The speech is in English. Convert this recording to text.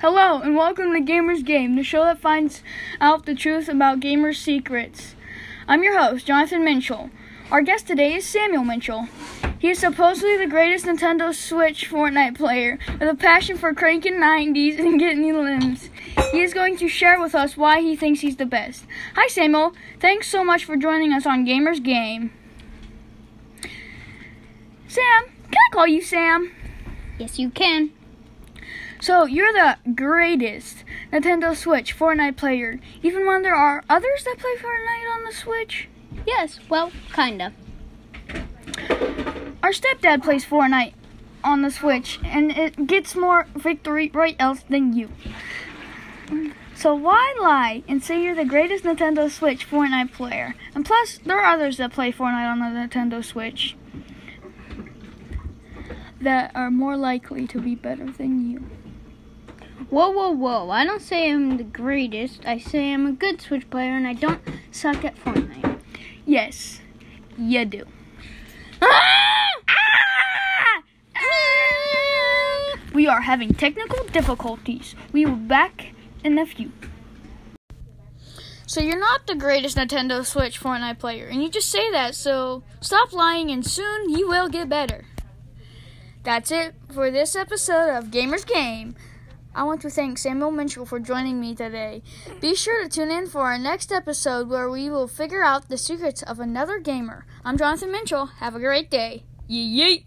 Hello, and welcome to Gamers Game, the show that finds out the truth about gamers' secrets. I'm your host, Jonathan Minchell. Our guest today is Samuel Minchell. He is supposedly the greatest Nintendo Switch Fortnite player with a passion for cranking 90s and getting limbs. He is going to share with us why he thinks he's the best. Hi, Samuel. Thanks so much for joining us on Gamers Game. Sam, can I call you Sam? Yes, you can. So, you're the greatest Nintendo Switch Fortnite player, even when there are others that play Fortnite on the Switch? Yes, well, kinda. Our stepdad plays Fortnite on the Switch, and it gets more Victory Royales than you. So why lie and say you're the greatest Nintendo Switch Fortnite player? And plus, there are others that play Fortnite on the Nintendo Switch that are more likely to be better than you. Whoa, whoa, whoa. I don't say I'm the greatest. I say I'm a good Switch player and I don't suck at Fortnite. Yes, you do. Ah! We are having technical difficulties. We will be back in a few. So you're not the greatest Nintendo Switch Fortnite player, and you just say that, so stop lying and soon you will get better. That's it for this episode of Gamers Game. I want to thank Samuel Minchell for joining me today. Be sure to tune in for our next episode where we will figure out the secrets of another gamer. I'm Jonathan Minchell. Have a great day. Yee yee.